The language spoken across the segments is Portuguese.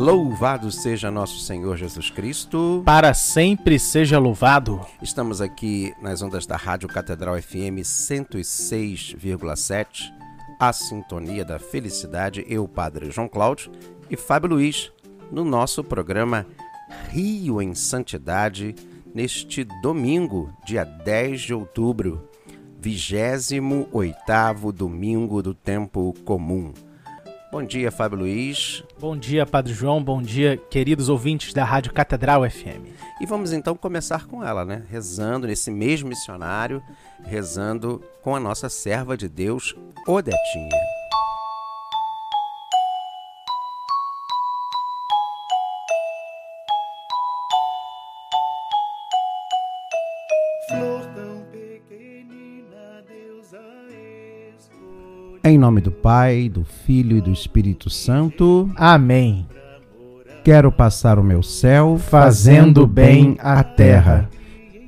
Louvado seja nosso Senhor Jesus Cristo. Para sempre seja louvado. Estamos aqui nas ondas da Rádio Catedral FM 106,7, a sintonia da felicidade. Eu, Padre João Cláudio e Fábio Luiz, no nosso programa Rio em Santidade, neste domingo, dia 10 de outubro, 28º domingo do tempo comum. Bom dia, Fábio Luiz. Bom dia, Padre João. Bom dia, queridos ouvintes da Rádio Catedral FM. E vamos então começar com ela, né? Rezando nesse mês missionário, rezando com a nossa serva de Deus, Odetinha. Em nome do Pai, do Filho e do Espírito Santo. Amém. Quero passar o meu céu Fazendo bem à terra.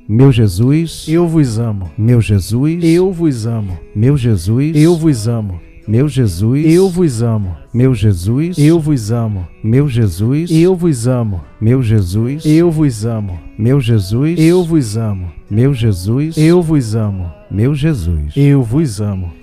Meu Jesus, Eu vos amo. meu Jesus, Eu vos amo. meu Jesus, Eu vos amo. meu Jesus, Eu vos amo. meu Jesus, Eu vos amo. meu Jesus, Eu vos amo. meu Jesus, Eu vos amo. meu Jesus, Eu vos amo. meu Jesus, Eu vos amo. meu Jesus. Eu vos amo.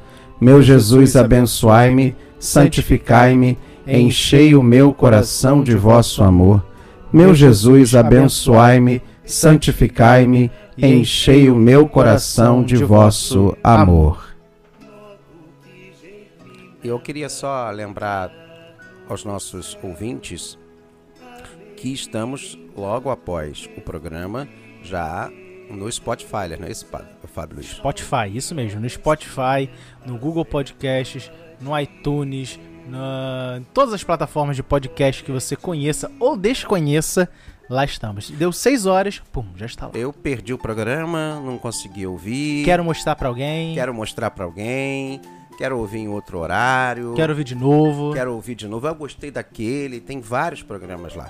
Meu Jesus, abençoai-me, santificai-me, enchei o meu coração de vosso amor. Meu Jesus, abençoai-me, santificai-me, enchei o meu coração de vosso amor. Eu queria só lembrar aos nossos ouvintes que estamos logo após o programa já no Spotify, não é isso, Fábio Luiz? Spotify, isso mesmo. No Spotify, no Google Podcasts, no iTunes, na... em todas as plataformas de podcast que você conheça ou desconheça, lá estamos. Deu seis horas, pum, já está lá. Eu perdi o programa, não consegui ouvir. Quero mostrar pra alguém. Quero mostrar para alguém. Quero ouvir em outro horário. Quero ouvir de novo. Quero ouvir de novo. Eu gostei daquele. Tem vários programas lá.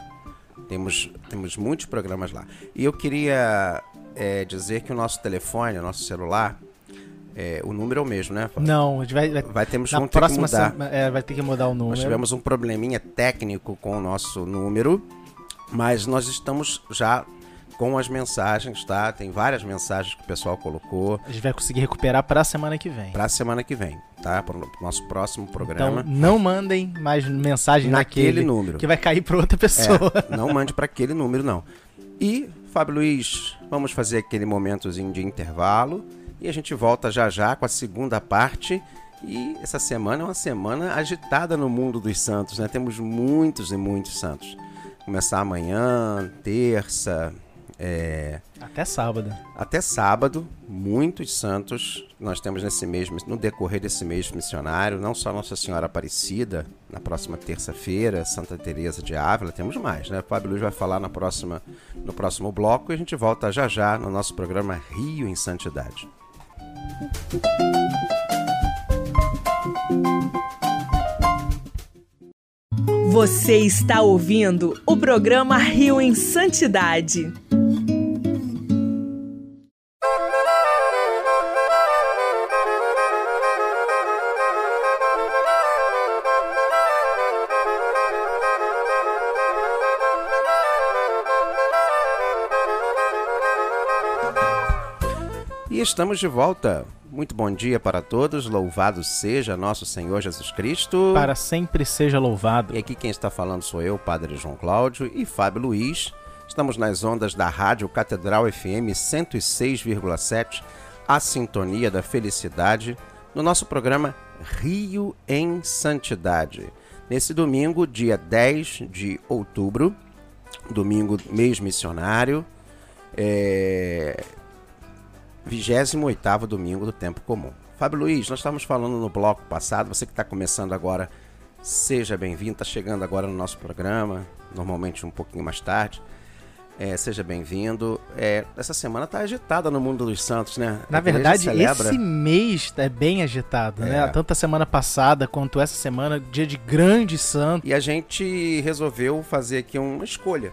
Temos, temos muitos programas lá. E eu queria é, dizer que o nosso telefone, o nosso celular, é, o número é o mesmo, né? Não, a gente vai, vai, Vai, temos, na vamos ter que próxima mudar. é, vai ter que mudar o número. Nós tivemos um probleminha técnico com o nosso número, mas nós estamos já com as mensagens, tá? Tem várias mensagens que o pessoal colocou A gente vai conseguir recuperar pra semana que vem. para a semana que vem, tá? Para o nosso próximo programa. Então, não mandem mais mensagem naquele naquele, número. que vai cair pra outra pessoa. É, não mande para aquele número, não. E, Fábio Luiz, vamos fazer aquele momentozinho de intervalo e a gente volta já já com a segunda parte. E essa semana é uma semana agitada no mundo dos santos, né? Temos muitos e muitos santos. Começar amanhã, terça, É, Até sábado. até sábado, muitos santos nós temos nesse mês, no decorrer desse mês missionário, não só Nossa Senhora Aparecida, na próxima terça-feira, Santa Teresa de Ávila, temos mais, né? O Fábio Luiz vai falar na próxima, no próximo bloco e a gente volta já já no nosso programa Rio em Santidade. Você está ouvindo o programa Rio em Santidade. E estamos de volta. Muito bom dia para todos. Louvado seja nosso Senhor Jesus Cristo. Para sempre seja louvado. E aqui quem está falando sou eu, Padre João Cláudio e Fábio Luiz. Estamos nas ondas da Rádio Catedral FM 106,7, a sintonia da felicidade, no nosso programa Rio em Santidade. Nesse domingo, dia 10 de outubro, domingo mês missionário, é... 28º domingo do tempo comum. Fábio Luiz, nós estávamos falando no bloco passado, você que está começando agora, seja bem-vindo, está chegando agora no nosso programa, normalmente um pouquinho mais tarde. É, seja bem-vindo. É, essa semana está agitada no mundo dos santos, né? Na igreja verdade, celebra- esse mês é bem agitado, É. né? Tanto a semana passada quanto essa semana, dia de grande santo. E a gente resolveu fazer aqui uma escolha.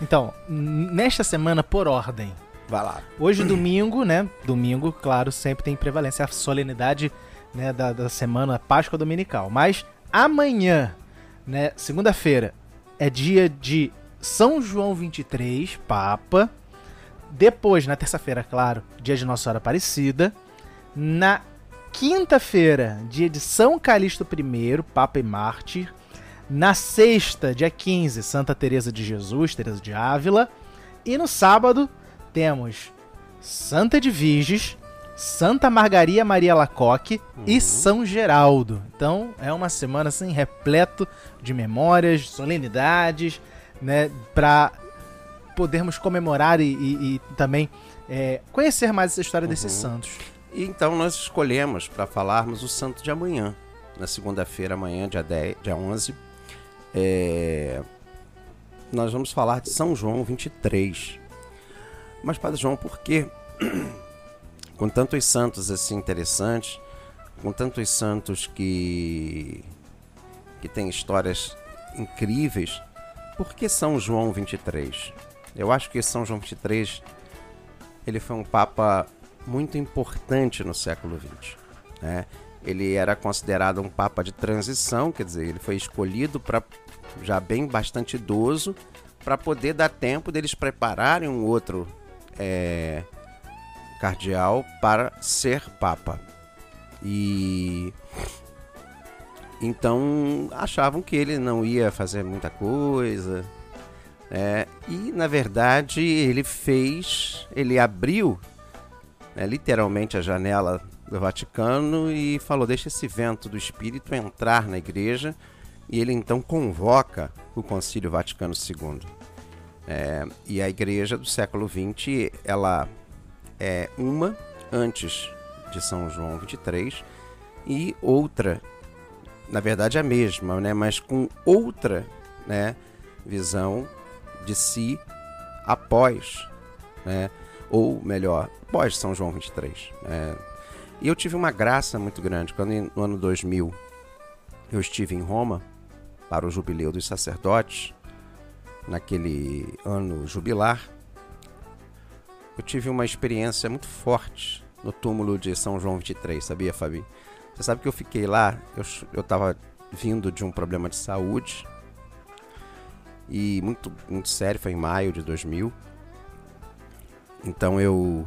Então, nesta semana, por ordem. Vai lá. Hoje, domingo, né? Domingo, claro, sempre tem prevalência a solenidade né, da, da semana Páscoa Dominical. Mas amanhã, né? Segunda-feira, é dia de São João 23, Papa. Depois, na terça-feira, claro, dia de Nossa Senhora Aparecida. Na quinta-feira, dia de São Calixto I, Papa e Mártir. Na sexta, dia 15, Santa Teresa de Jesus, Teresa de Ávila. E no sábado, temos Santa Edviges, Santa Margaria Maria Lacoque e São Geraldo. Então, é uma semana assim repleto de memórias, solenidades, né, para podermos comemorar e, e- e também é, conhecer mais essa história desses santos. E então nós escolhemos para falarmos o santo de amanhã, na segunda-feira, amanhã, dia, 10, dia 11. É, Nós vamos falar de São João 23. Mas, Padre João, por quê? Com tantos santos assim interessantes, com tantos santos que, que têm histórias incríveis, por que São João 23? Eu acho que São João 23 ele foi um papa muito importante no século XX. Né? Ele era considerado um papa de transição, quer dizer, ele foi escolhido para já bem bastante idoso para poder dar tempo deles prepararem um outro é, cardeal para ser papa. E então achavam que ele não ia fazer muita coisa, é, e na verdade ele fez, ele abriu né, literalmente a janela do Vaticano e falou: deixa esse vento do Espírito entrar na igreja. E ele então convoca o Concílio Vaticano II. É, e a igreja do século XX, ela é uma antes de São João 23 e outra, na verdade a mesma, né, mas com outra né, visão de si após, né, ou melhor, pós São João 23. né. E eu tive uma graça muito grande quando no ano 2000 eu estive em Roma para o jubileu dos sacerdotes, naquele ano jubilar. Eu tive uma experiência muito forte no túmulo de São João 23, sabia, Fabi? Você sabe que eu fiquei lá, eu, ch- eu tava vindo de um problema de saúde e muito, muito sério, foi em maio de 2000. Então eu.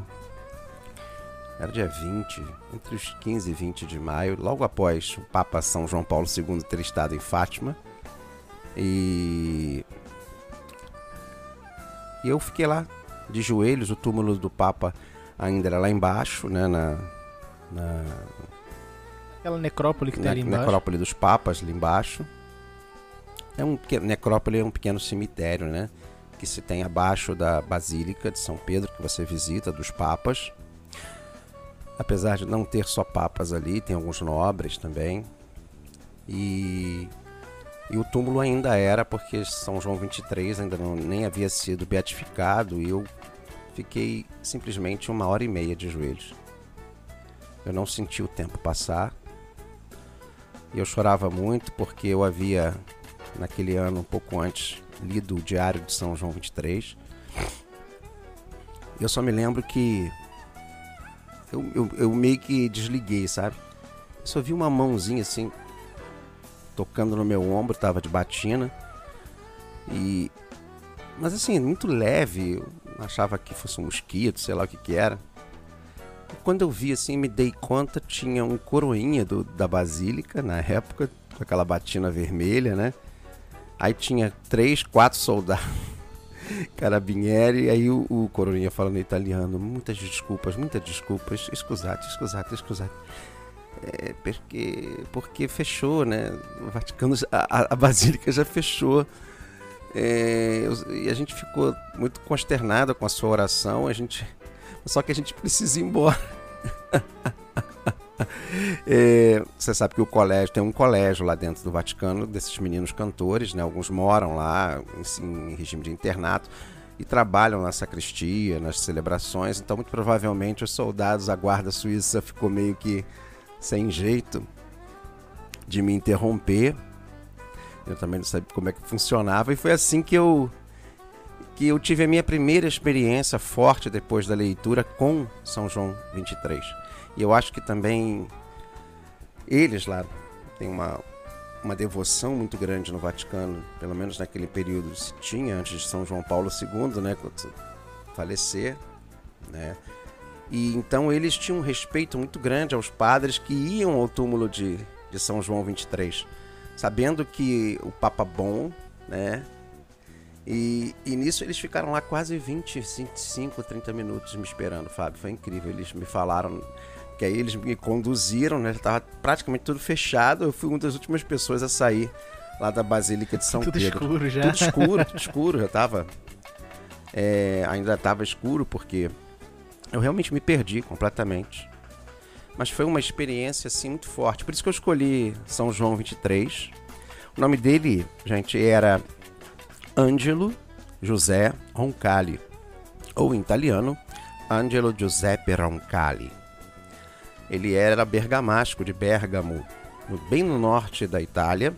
Era dia 20, entre os 15 e 20 de maio, logo após o Papa São João Paulo II ter estado em Fátima. E. E eu fiquei lá, de joelhos, o túmulo do Papa ainda era lá embaixo, né? Na, na, Aquela necrópole que tem ali embaixo. necrópole dos papas ali embaixo. É um pequeno, necrópole é um pequeno cemitério, né? que se tem abaixo da Basílica de São Pedro, que você visita, dos papas. Apesar de não ter só papas ali, tem alguns nobres também. E, e o túmulo ainda era, porque São João 23 ainda não, nem havia sido beatificado, e eu fiquei simplesmente uma hora e meia de joelhos. Eu não senti o tempo passar. E eu chorava muito porque eu havia, naquele ano, um pouco antes, lido o Diário de São João 23. Eu só me lembro que eu, eu, eu meio que desliguei, sabe? Eu só vi uma mãozinha assim, tocando no meu ombro, tava de batina. E. Mas assim, muito leve. Eu achava que fosse um mosquito, sei lá o que que era. E quando eu vi assim, me dei conta, tinha um coroinha do, da Basílica na época, com aquela batina vermelha, né? Aí tinha três, quatro soldados. Carabinieri, aí o, o coroinha falando italiano, muitas desculpas, muitas desculpas, scusate, scusate, scusate. É, porque, porque fechou, né? O Vaticano, a, a Basílica já fechou. É, e a gente ficou muito consternado com a sua oração. A gente, só que a gente precisa ir embora. É, você sabe que o colégio tem um colégio lá dentro do Vaticano desses meninos cantores, né? Alguns moram lá em, em regime de internato e trabalham na sacristia, nas celebrações. Então, muito provavelmente, os soldados, a guarda suíça ficou meio que sem jeito de me interromper. Eu também não sabia como é que funcionava e foi assim que eu que eu tive a minha primeira experiência forte depois da leitura com São João 23. E eu acho que também eles lá têm uma, uma devoção muito grande no Vaticano, pelo menos naquele período se tinha, antes de São João Paulo II, né, falecer, né? E então eles tinham um respeito muito grande aos padres que iam ao túmulo de, de São João 23, sabendo que o Papa bom, né? E, e nisso eles ficaram lá quase 20, 25, 30 minutos me esperando, Fábio. Foi incrível. Eles me falaram que aí eles me conduziram, né? Tava praticamente tudo fechado. Eu fui uma das últimas pessoas a sair lá da Basílica de São tudo Pedro. Tudo escuro já. Tudo escuro, tudo escuro. Já tava. É, ainda tava escuro porque eu realmente me perdi completamente. Mas foi uma experiência assim muito forte. Por isso que eu escolhi São João 23. O nome dele, gente, era Angelo José Roncalli, ou em italiano, Angelo Giuseppe Roncalli. Ele era bergamasco de Bergamo, bem no norte da Itália.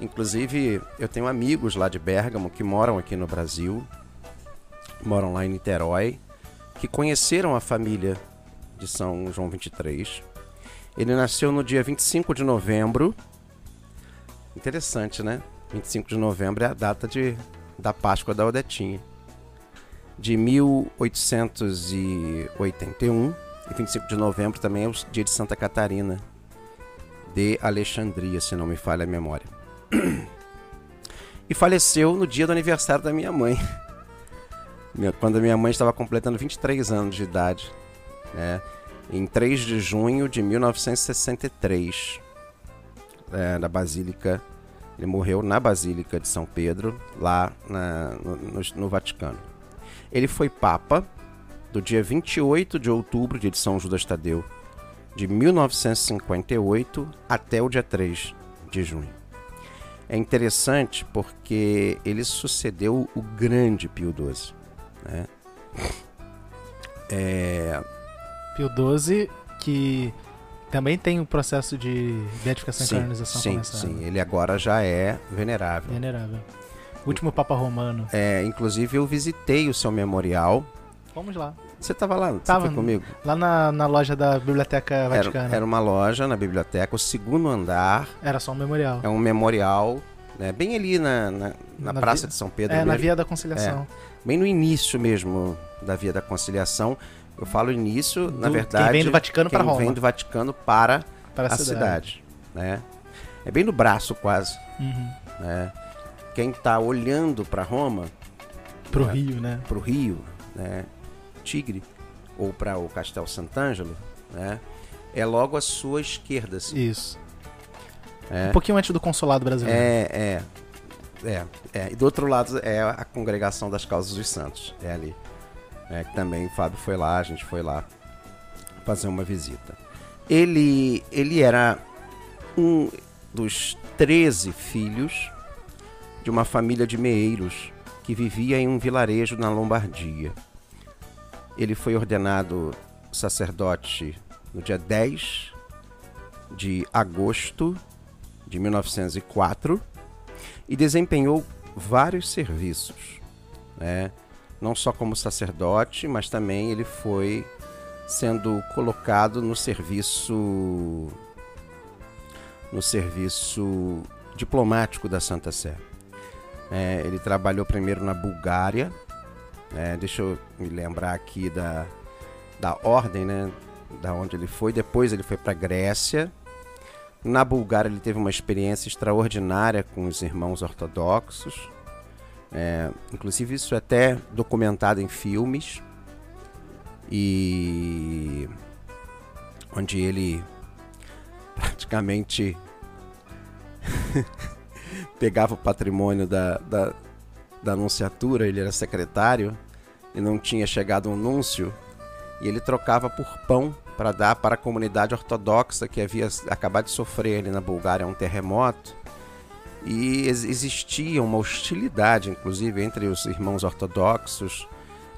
Inclusive, eu tenho amigos lá de Bergamo que moram aqui no Brasil, moram lá em Niterói, que conheceram a família de São João 23. Ele nasceu no dia 25 de novembro. Interessante, né? 25 de novembro é a data de, da Páscoa da Odetinha. De 1881 e 25 de novembro também é o dia de Santa Catarina de Alexandria, se não me falha a memória. E faleceu no dia do aniversário da minha mãe. Quando a minha mãe estava completando 23 anos de idade. Né? Em 3 de junho de 1963. É, na Basílica. Ele morreu na Basílica de São Pedro, lá na, no, no, no Vaticano. Ele foi Papa do dia 28 de outubro de São Judas Tadeu, de 1958 até o dia 3 de junho. É interessante porque ele sucedeu o grande Pio XII. Né? É... Pio XII que também tem um processo de beatificação sim, e canonização sim, começado. Sim, ele agora já é venerável. Venerável. Último Papa Romano. É, inclusive eu visitei o seu memorial Fomos lá. Você estava lá? Você tava foi comigo? Lá na, na loja da Biblioteca Vaticana. Era, era, uma loja na biblioteca, o segundo andar. Era só um memorial. É um memorial, né, bem ali na, na, na, na Praça via, de São Pedro. É, mesmo. na Via da Conciliação. É, bem no início mesmo da Via da Conciliação. Eu falo início, do, na verdade. Quem vem do Vaticano para Roma. vem do Vaticano para, para a, a cidade. cidade. né? É bem no braço quase. Uhum. Né? Quem está olhando para Roma. Pro né, Rio, né? Pro Rio, né? Tigre ou para o Castel Sant'Angelo, né? É logo à sua esquerda, assim. Isso. É. Um pouquinho antes do consulado brasileiro. É, é. É, é, e do outro lado é a congregação das causas dos santos, é ali. É, que também o Fábio foi lá, a gente foi lá fazer uma visita. Ele, ele era um dos 13 filhos de uma família de meeiros que vivia em um vilarejo na Lombardia. Ele foi ordenado sacerdote no dia 10 de agosto de 1904 e desempenhou vários serviços, né? não só como sacerdote, mas também ele foi sendo colocado no serviço no serviço diplomático da Santa Sé. É, ele trabalhou primeiro na Bulgária, é, deixa eu me lembrar aqui da, da ordem, né, da onde ele foi. Depois ele foi para Grécia, na Bulgária ele teve uma experiência extraordinária com os irmãos ortodoxos. É, inclusive isso é até documentado em filmes. E onde ele praticamente pegava o patrimônio da, da, da anunciatura, ele era secretário e não tinha chegado um núncio, e ele trocava por pão para dar para a comunidade ortodoxa que havia acabado de sofrer ali na Bulgária um terremoto. E existia uma hostilidade, inclusive, entre os irmãos ortodoxos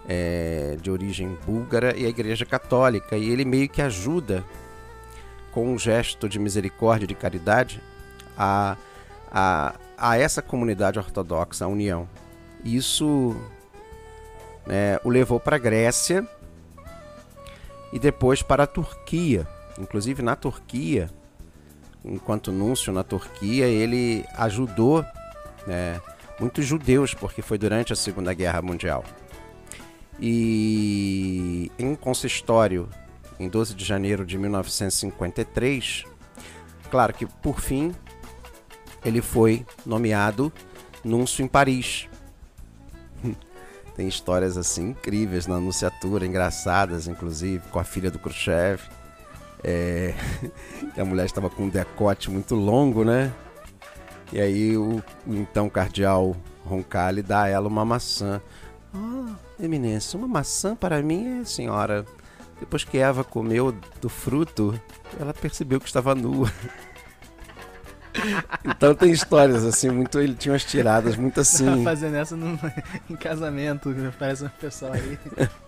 é, de origem búlgara e a Igreja Católica. E ele meio que ajuda, com um gesto de misericórdia, de caridade, a, a, a essa comunidade ortodoxa, a união. Isso né, o levou para a Grécia e depois para a Turquia. Inclusive na Turquia, enquanto núncio na Turquia, ele ajudou né, muitos judeus, porque foi durante a Segunda Guerra Mundial. E em um consistório, em 12 de janeiro de 1953, claro que por fim ele foi nomeado núncio em Paris. Tem histórias assim incríveis na anunciatura, engraçadas, inclusive, com a filha do Khrushchev. É... a mulher estava com um decote muito longo, né? E aí o, o então cardeal Roncalli dá a ela uma maçã. Ah, oh, eminência, uma maçã para mim é senhora. Depois que Eva comeu do fruto, ela percebeu que estava nua. Então tem histórias assim, muito. Ele tinha umas tiradas muito assim. fazendo essa no, em casamento, parece um pessoal aí.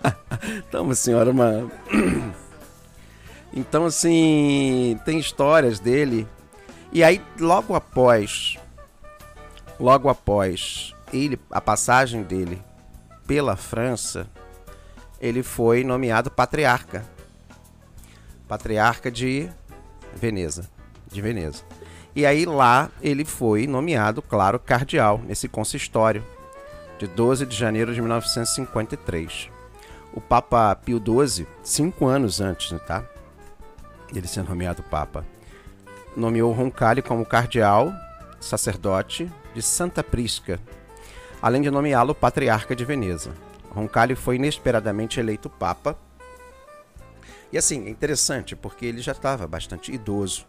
então, uma senhora, uma. Então, assim, tem histórias dele. E aí, logo após. Logo após ele, a passagem dele pela França, ele foi nomeado patriarca. Patriarca de Veneza. De Veneza. E aí lá ele foi nomeado, claro, cardeal, nesse consistório, de 12 de janeiro de 1953. O Papa Pio XII, cinco anos antes, tá? Ele ser nomeado Papa, nomeou Roncalli como cardeal, sacerdote de Santa Prisca, além de nomeá-lo patriarca de Veneza. Roncalli foi inesperadamente eleito Papa. E assim, é interessante, porque ele já estava bastante idoso?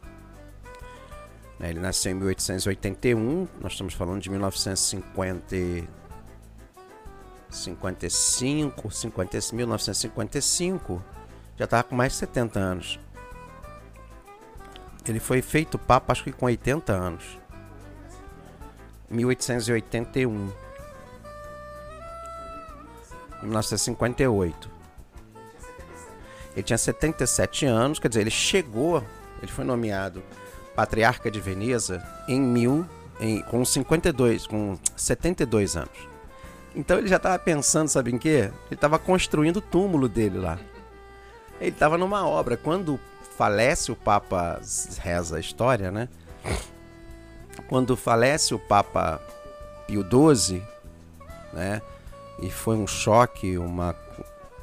Ele nasceu em 1881, nós estamos falando de 1950, 55, 50, 1955, já estava com mais de 70 anos. Ele foi feito papa, acho que com 80 anos. 1881. 1958. Ele tinha 77 anos, quer dizer, ele chegou, ele foi nomeado patriarca de Veneza em mil, em, com 52, com 72 anos. Então ele já estava pensando, sabe em quê? Ele estava construindo o túmulo dele lá. Ele estava numa obra. Quando falece o Papa, reza a história, né? Quando falece o Papa Pio XII, né? E foi um choque, uma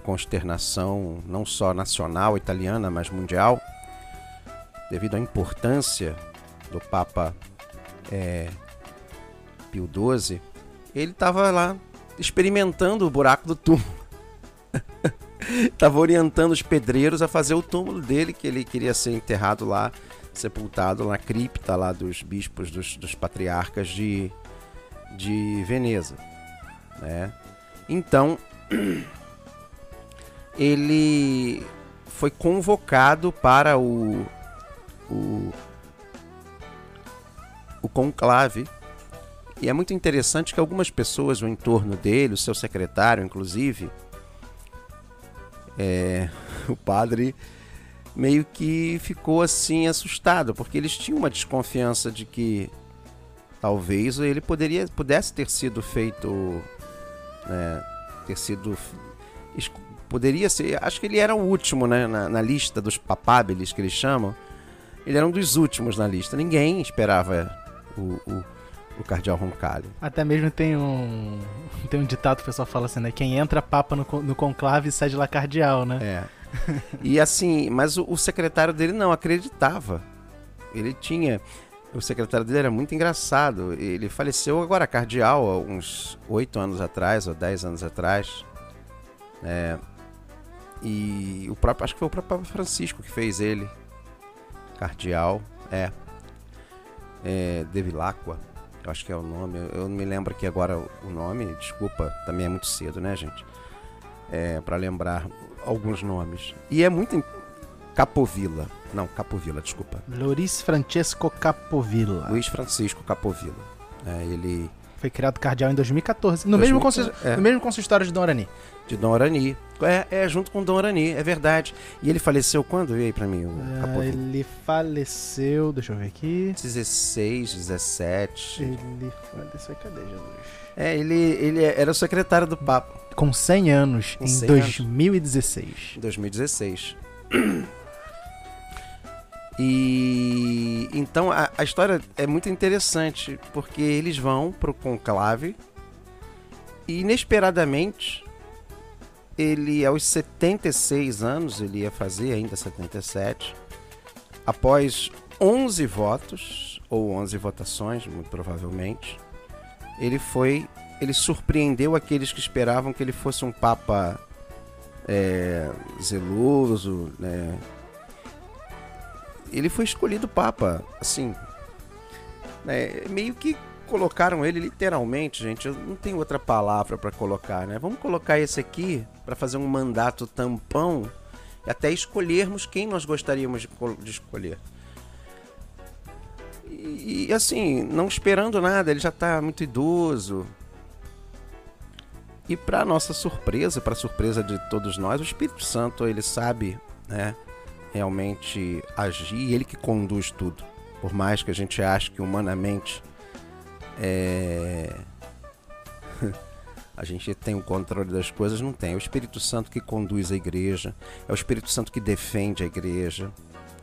consternação não só nacional italiana, mas mundial devido à importância do Papa é, Pio XII, ele estava lá experimentando o buraco do túmulo. Estava orientando os pedreiros a fazer o túmulo dele, que ele queria ser enterrado lá, sepultado na cripta lá dos bispos, dos, dos patriarcas de, de Veneza, né? Então ele foi convocado para o, o, o conclave. E é muito interessante que algumas pessoas no entorno dele, o seu secretário, inclusive, é, o padre meio que ficou assim assustado, porque eles tinham uma desconfiança de que talvez ele poderia pudesse ter sido feito, né, ter sido poderia ser. Acho que ele era o último né, na, na lista dos papábeles que eles chamam. Ele era um dos últimos na lista. Ninguém esperava o, o, o cardeal Roncalli. Até mesmo tem um tem um ditado que o pessoal fala assim, né? Quem entra papa no, no conclave sai de lá cardeal, né? É. e assim, mas o, o secretário dele não acreditava. Ele tinha o secretário dele era muito engraçado. Ele faleceu agora cardeal, uns oito anos atrás, ou dez anos atrás. É, e o próprio, acho que foi o próprio Papa Francisco que fez ele. Cardeal, é. é de Vilacqua, eu acho que é o nome. Eu não me lembro aqui agora o nome, desculpa, também é muito cedo, né, gente? É, para lembrar alguns nomes. E é muito. Capovilla. Não, Capovilla, desculpa. Luiz Francesco Capovilla. Luiz Francisco Capovilla. É, ele. Foi criado cardeal em 2014. No, 2014, mesmo, consist... é. no mesmo consistório de Dom Arani de Dom Arani. É, é, junto com Dom Arani, é verdade. E ele faleceu quando? E aí pra mim? Ah, ele faleceu, deixa eu ver aqui. 16, 17. Ele faleceu, cadê Jesus? É, ele, ele era o secretário do Papa. Com 100 anos, com 100 em 2016. Anos. 2016. E então a, a, história é muito interessante porque eles vão pro conclave e inesperadamente ele aos 76 anos, ele ia fazer ainda 77, após 11 votos, ou 11 votações, muito provavelmente, ele foi, ele surpreendeu aqueles que esperavam que ele fosse um papa é, zeloso, né? Ele foi escolhido papa, assim, né? meio que colocaram ele literalmente, gente. Eu não tenho outra palavra para colocar, né? Vamos colocar esse aqui para fazer um mandato tampão até escolhermos quem nós gostaríamos de, de escolher. E, e, assim, não esperando nada, ele já está muito idoso. E para nossa surpresa, para surpresa de todos nós, o Espírito Santo ele sabe, né, realmente agir, ele que conduz tudo. Por mais que a gente ache que humanamente é... a gente tem o controle das coisas, não tem. É o Espírito Santo que conduz a igreja, é o Espírito Santo que defende a igreja.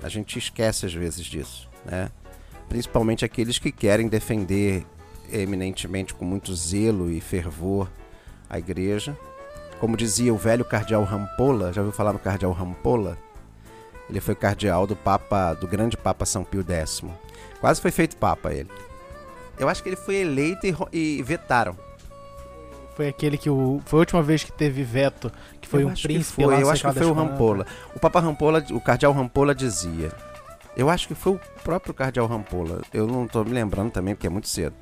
A gente esquece às vezes disso, né? Principalmente aqueles que querem defender eminentemente com muito zelo e fervor a igreja. Como dizia o velho cardeal Rampola, já ouviu falar no cardeal Rampola? Ele foi cardeal do Papa, do grande Papa São Pio X. Quase foi feito Papa ele. Eu acho que ele foi eleito e, e vetaram. Foi aquele que o. Foi a última vez que teve veto, que foi eu um príncipe foi, Eu acho que foi o Rampola. O Papa Rampola, o Cardeal Rampola dizia. Eu acho que foi o próprio Cardeal Rampola. Eu não estou me lembrando também, porque é muito cedo.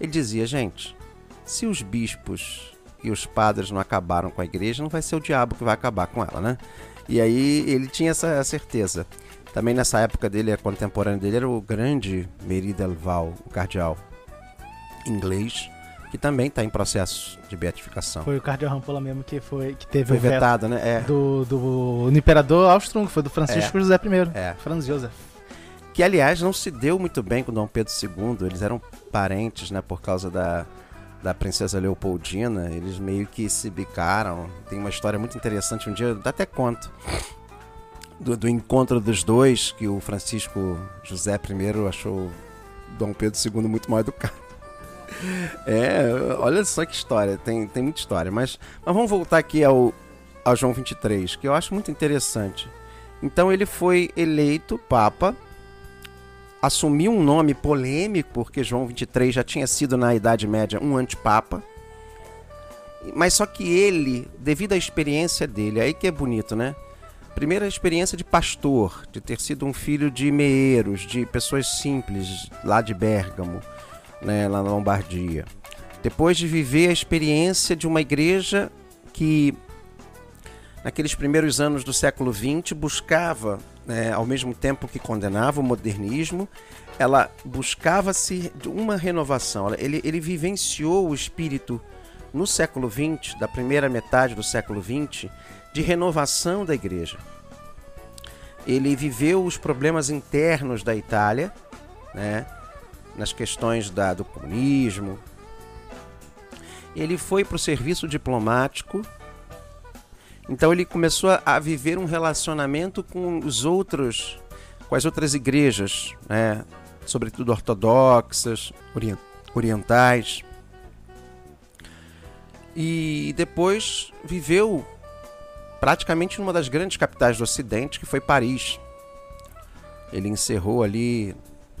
Ele dizia, gente, se os bispos e os padres não acabaram com a igreja, não vai ser o diabo que vai acabar com ela, né? E aí ele tinha essa certeza. Também nessa época dele, a contemporânea dele era o grande Meri Delval, o cardeal inglês, que também está em processo de beatificação. Foi o Cardeal Rampola mesmo que foi que teve foi o vetado, né? É. Do, do, do imperador Austro, que foi do Francisco é. José I. É. Franz Joseph. Que aliás não se deu muito bem com Dom Pedro II. Eles eram parentes, né? Por causa da da princesa Leopoldina, eles meio que se bicaram. Tem uma história muito interessante, um dia eu até conto. Do, do, encontro dos dois, que o Francisco José I achou Dom Pedro II muito mal educado. É, olha só que história, tem, tem muita história. Mas, mas vamos voltar aqui ao, ao João 23, que eu acho muito interessante. Então ele foi eleito Papa, assumiu um nome polêmico, porque João 23 já tinha sido na Idade Média um antipapa. Mas só que ele, devido à experiência dele, aí que é bonito, né? Primeira experiência de pastor, de ter sido um filho de meeiros, de pessoas simples lá de Bérgamo né, lá na Lombardia. Depois de viver a experiência de uma igreja que, naqueles primeiros anos do século XX, buscava, né, ao mesmo tempo que condenava o modernismo, ela buscava-se uma renovação. Ele, ele vivenciou o espírito no século XX, da primeira metade do século XX, de renovação da igreja. Ele viveu os problemas internos da Itália, né, nas questões da, do comunismo. Ele foi para o serviço diplomático, então ele começou a, viver um relacionamento com os outros, com as outras igrejas, né, sobretudo ortodoxas, orientais. E depois viveu praticamente numa das grandes capitais do Ocidente, que foi Paris. Ele encerrou ali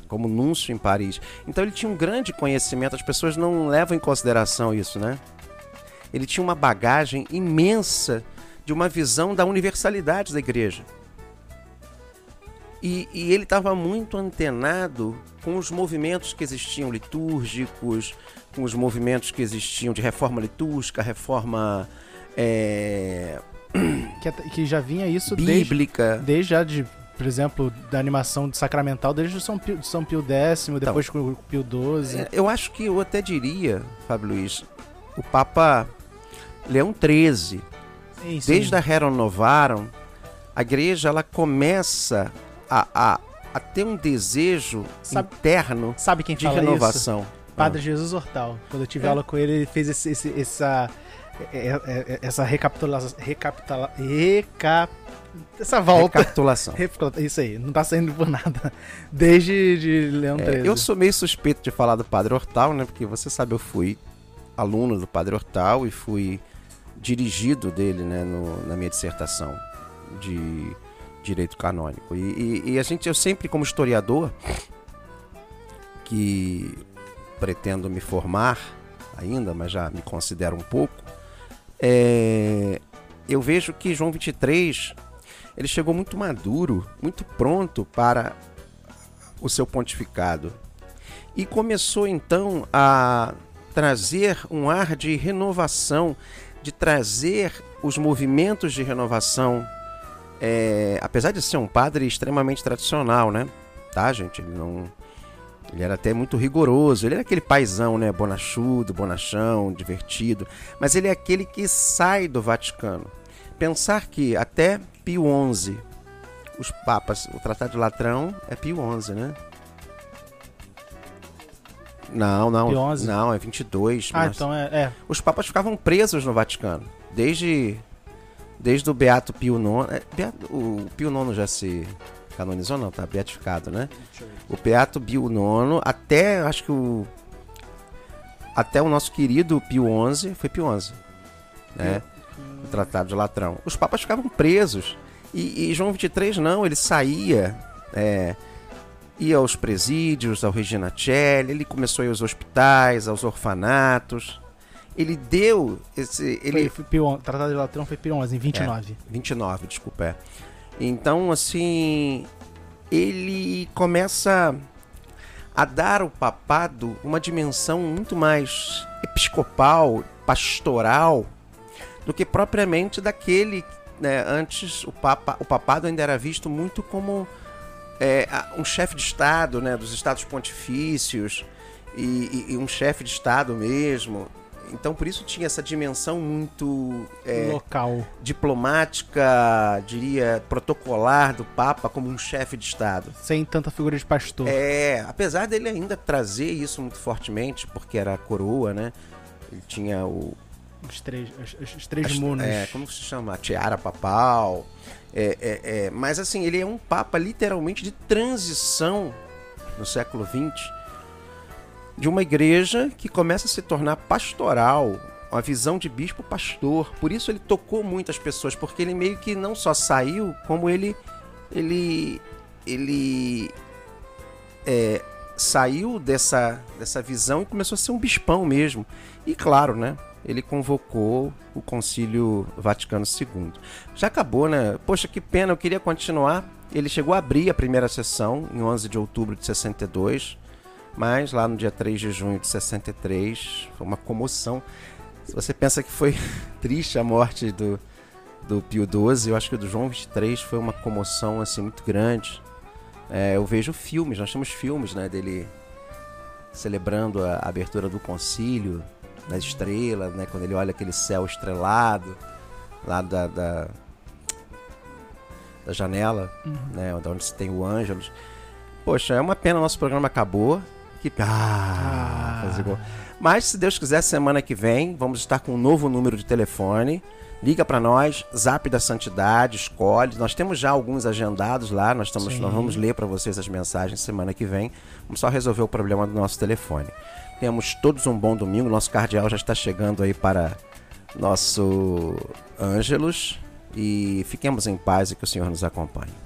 como núncio em Paris. Então ele tinha um grande conhecimento, as pessoas não levam em consideração isso, né? Ele tinha uma bagagem imensa de uma visão da universalidade da igreja. E, e ele estava muito antenado com os movimentos que existiam litúrgicos, com os movimentos que existiam de reforma litúrgica, reforma. É... Que, que, já vinha isso bíblica. Desde, desde já de, por exemplo, da animação de sacramental, desde o São Pio, São Pio X, então, depois com o Pio XII. É, eu acho que eu até diria, Fábio Luiz, o Papa Leão XIII, sim, sim. desde a Rerum Novarum, a igreja ela começa a, a, a ter um desejo sabe, interno sabe quem de renovação. Isso? Padre ah. Jesus Hortal. Quando eu tive é. aula com ele, ele fez esse, esse, essa, é, é, é, essa recapitulação. Recapitula, recap, essa volta. Recapitulação. Isso aí, não tá saindo por nada. Desde de Leão é, Eu sou meio suspeito de falar do Padre Hortal, né? Porque você sabe, eu fui aluno do Padre Hortal e fui dirigido dele, né, no, na minha dissertação de direito canônico. E, e, e, a gente, eu sempre, como historiador, que pretendo me formar ainda, mas já me considero um pouco, é, eu vejo que João 23 ele chegou muito maduro, muito pronto para o seu pontificado. E começou então a trazer um ar de renovação, de trazer os movimentos de renovação é, apesar de ser um padre extremamente tradicional, né? Tá, gente? Ele não. Ele era até muito rigoroso. Ele era aquele paizão, né? Bonachudo, bonachão, divertido. Mas ele é aquele que sai do Vaticano. Pensar que até Pio XI, os papas, o Tratado de Latrão é Pio XI, né? Não, não. Pio XI? Não, é 22. Ah, mas... então é, é. Os papas ficavam presos no Vaticano. Desde desde o Beato Pio IX. É, o Pio IX já se canonizou, não, tá beatificado, né? O Beato Pio IX, até acho que o. Até o nosso querido Pio XI, foi Pio XI, né? O Tratado de Latrão. Os papas ficavam presos. E, e João XXIII não, ele saía, é, ia aos presídios, ao Regina Celli, ele começou a ir aos hospitais, aos orfanatos, ele deu esse. Ele... Foi, foi Tratado de Latrão foi Pio em 29. É, 29, desculpa. É. Então, assim, ele começa a dar ao papado uma dimensão muito mais episcopal, pastoral, do que propriamente daquele. Né, antes, o, papa, o papado ainda era visto muito como é, um chefe de Estado né, dos Estados Pontifícios e, e, e um chefe de Estado mesmo. Então por isso tinha essa dimensão muito é, local, diplomática, diria protocolar do Papa como um chefe de Estado, sem tanta figura de pastor. É, apesar dele ainda trazer isso muito fortemente, porque era a coroa, né? Ele tinha o os três, os, os três munos. É, como se chama? A tiara papal. É, é, é, mas assim, ele é um papa literalmente de transição no século XX de uma igreja que começa a se tornar pastoral, uma visão de bispo pastor. Por isso ele tocou muitas pessoas, porque ele meio que não só saiu, como ele ele ele é, saiu dessa dessa visão e começou a ser um bispão mesmo. E claro, né? Ele convocou o Concílio Vaticano II. Já acabou, né? Poxa, que pena, eu queria continuar. Ele chegou a abrir a primeira sessão em 11 de outubro de 62 Mas lá no dia 3 de junho de 63 foi uma comoção. Se você pensa que foi triste a morte do, do Pio XII, eu acho que o do João 23 foi uma comoção assim muito grande. É, eu vejo filmes, nós temos filmes né, dele celebrando a abertura do concílio, das estrelas, né, quando ele olha aquele céu estrelado lá da, da, da janela, uhum. né, onde se tem o Ângelos. Poxa, é uma pena o nosso programa acabou. Que... Ah, ah. Mas se Deus quiser, semana que vem vamos estar com um novo número de telefone. Liga para nós, Zap da Santidade, escolhe. Nós temos já alguns agendados lá, nós, estamos, nós vamos ler para vocês as mensagens semana que vem. Vamos só resolver o problema do nosso telefone. Temos todos um bom domingo. Nosso cardeal já está chegando aí para nosso Ângelos. E fiquemos em paz e que o Senhor nos acompanhe.